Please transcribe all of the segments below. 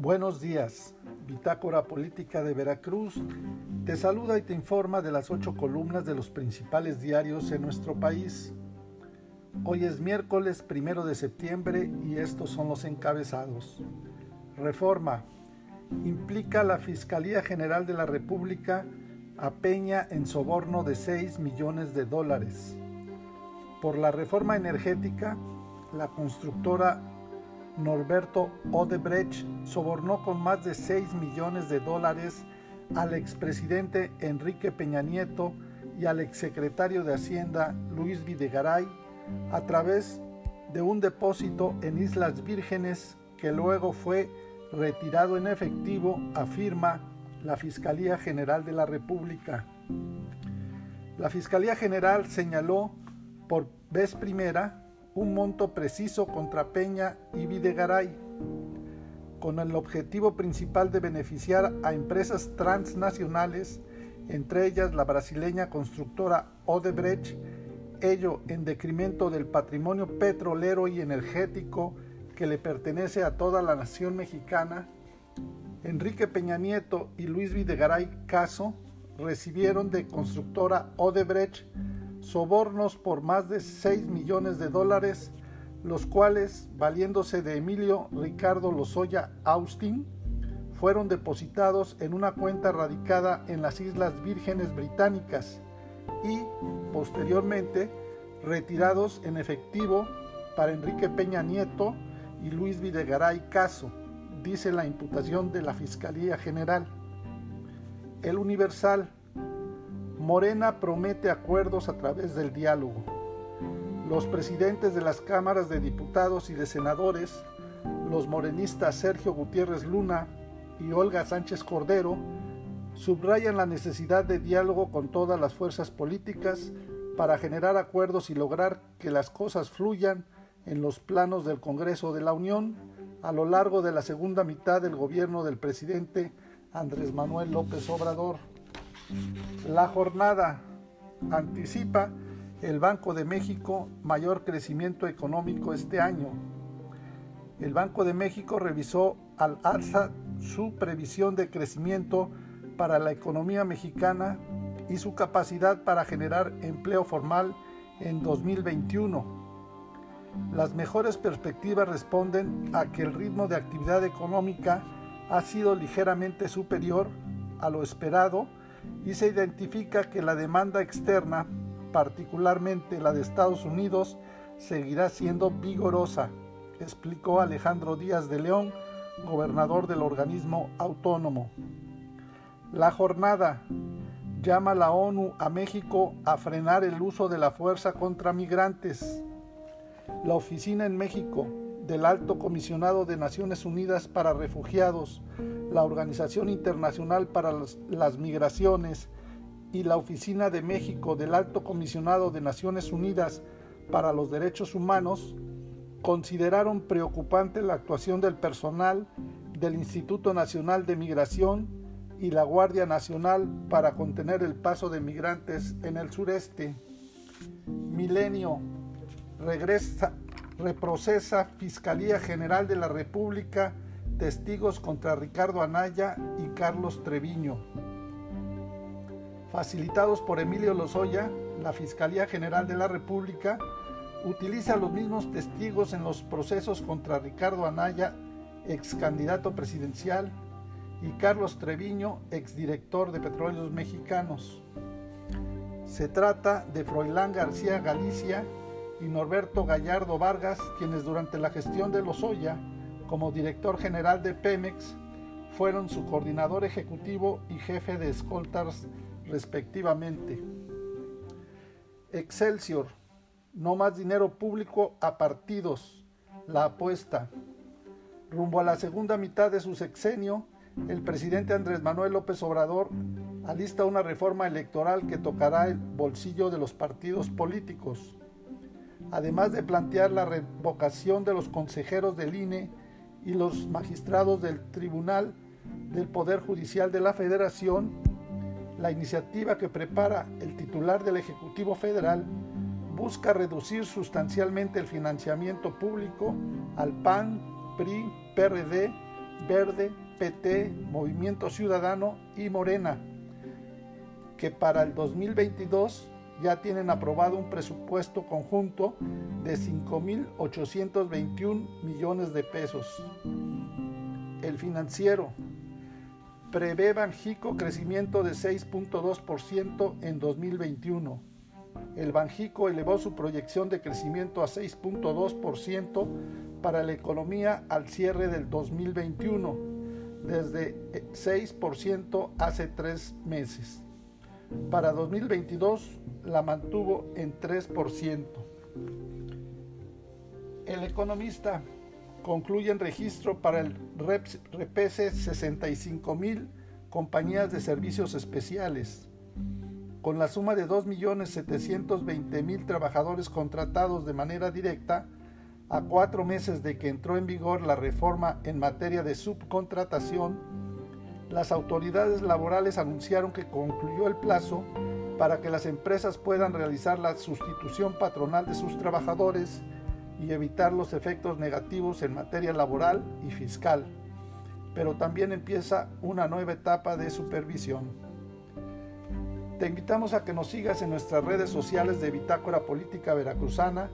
Buenos días, Bitácora Política de Veracruz te saluda y te informa de las ocho columnas de los principales diarios en nuestro país. Hoy es miércoles primero de septiembre y estos son los encabezados. Reforma. Implica la Fiscalía General de la República a Peña en soborno de 6 millones de dólares. Por la reforma energética, la constructora Norberto Odebrecht sobornó con más de 6 millones de dólares al expresidente Enrique Peña Nieto y al exsecretario de Hacienda Luis Videgaray a través de un depósito en Islas Vírgenes que luego fue retirado en efectivo, afirma la Fiscalía General de la República. La Fiscalía General señaló por vez primera un monto preciso contra Peña y Videgaray, con el objetivo principal de beneficiar a empresas transnacionales, entre ellas la brasileña constructora Odebrecht, ello en decremento del patrimonio petrolero y energético que le pertenece a toda la nación mexicana, Enrique Peña Nieto y Luis Videgaray Caso recibieron de constructora Odebrecht sobornos por más de 6 millones de dólares, los cuales, valiéndose de Emilio Ricardo Lozoya Austin, fueron depositados en una cuenta radicada en las Islas Vírgenes Británicas y, posteriormente, retirados en efectivo para Enrique Peña Nieto y Luis Videgaray Caso, dice la imputación de la Fiscalía General. El Universal Morena promete acuerdos a través del diálogo. Los presidentes de las cámaras de diputados y de senadores, los morenistas Sergio Gutiérrez Luna y Olga Sánchez Cordero, subrayan la necesidad de diálogo con todas las fuerzas políticas para generar acuerdos y lograr que las cosas fluyan en los planos del Congreso de la Unión a lo largo de la segunda mitad del gobierno del presidente Andrés Manuel López Obrador. La jornada anticipa el Banco de México mayor crecimiento económico este año. El Banco de México revisó al alza su previsión de crecimiento para la economía mexicana y su capacidad para generar empleo formal en 2021. Las mejores perspectivas responden a que el ritmo de actividad económica ha sido ligeramente superior a lo esperado y se identifica que la demanda externa, particularmente la de Estados Unidos, seguirá siendo vigorosa, explicó Alejandro Díaz de León, gobernador del organismo autónomo. La jornada llama a la ONU a México a frenar el uso de la fuerza contra migrantes. La oficina en México del Alto Comisionado de Naciones Unidas para Refugiados, la Organización Internacional para las Migraciones y la Oficina de México del Alto Comisionado de Naciones Unidas para los Derechos Humanos consideraron preocupante la actuación del personal del Instituto Nacional de Migración y la Guardia Nacional para contener el paso de migrantes en el sureste. Milenio regresa, reprocesa Fiscalía General de la República testigos contra Ricardo Anaya y Carlos Treviño. Facilitados por Emilio Lozoya, la Fiscalía General de la República utiliza los mismos testigos en los procesos contra Ricardo Anaya, ex candidato presidencial, y Carlos Treviño, exdirector de Petróleos Mexicanos. Se trata de Froilán García Galicia, y Norberto Gallardo Vargas, quienes durante la gestión de Lozoya como director general de Pemex fueron su coordinador ejecutivo y jefe de escoltas respectivamente. Excelsior, no más dinero público a partidos, la apuesta. Rumbo a la segunda mitad de su sexenio, el presidente Andrés Manuel López Obrador alista una reforma electoral que tocará el bolsillo de los partidos políticos además de plantear la revocación de los consejeros del INE y los magistrados del Tribunal del Poder Judicial de la Federación, la iniciativa que prepara el titular del Ejecutivo Federal busca reducir sustancialmente el financiamiento público al PAN, PRI, PRD Verde, PT, Movimiento Ciudadano y Morena, que para el 2022 ya tienen aprobado un presupuesto conjunto de 5.821 millones de pesos. El financiero prevé Banjico crecimiento de 6.2% en 2021. El Banjico elevó su proyección de crecimiento a 6.2% para la economía al cierre del 2021, desde 6% hace tres meses. Para 2022 la mantuvo en 3%. El economista concluye en registro para el REPSE 65 mil compañías de servicios especiales, con la suma de 2.720.000 trabajadores contratados de manera directa a cuatro meses de que entró en vigor la reforma en materia de subcontratación, las autoridades laborales anunciaron que concluyó el plazo para que las empresas puedan realizar la sustitución patronal de sus trabajadores y evitar los efectos negativos en materia laboral y fiscal. Pero también empieza una nueva etapa de supervisión. Te invitamos a que nos sigas en nuestras redes sociales de Bitácora Política Veracruzana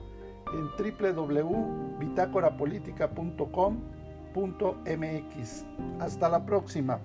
en www.bitácorapolítica.com.mx. Hasta la próxima.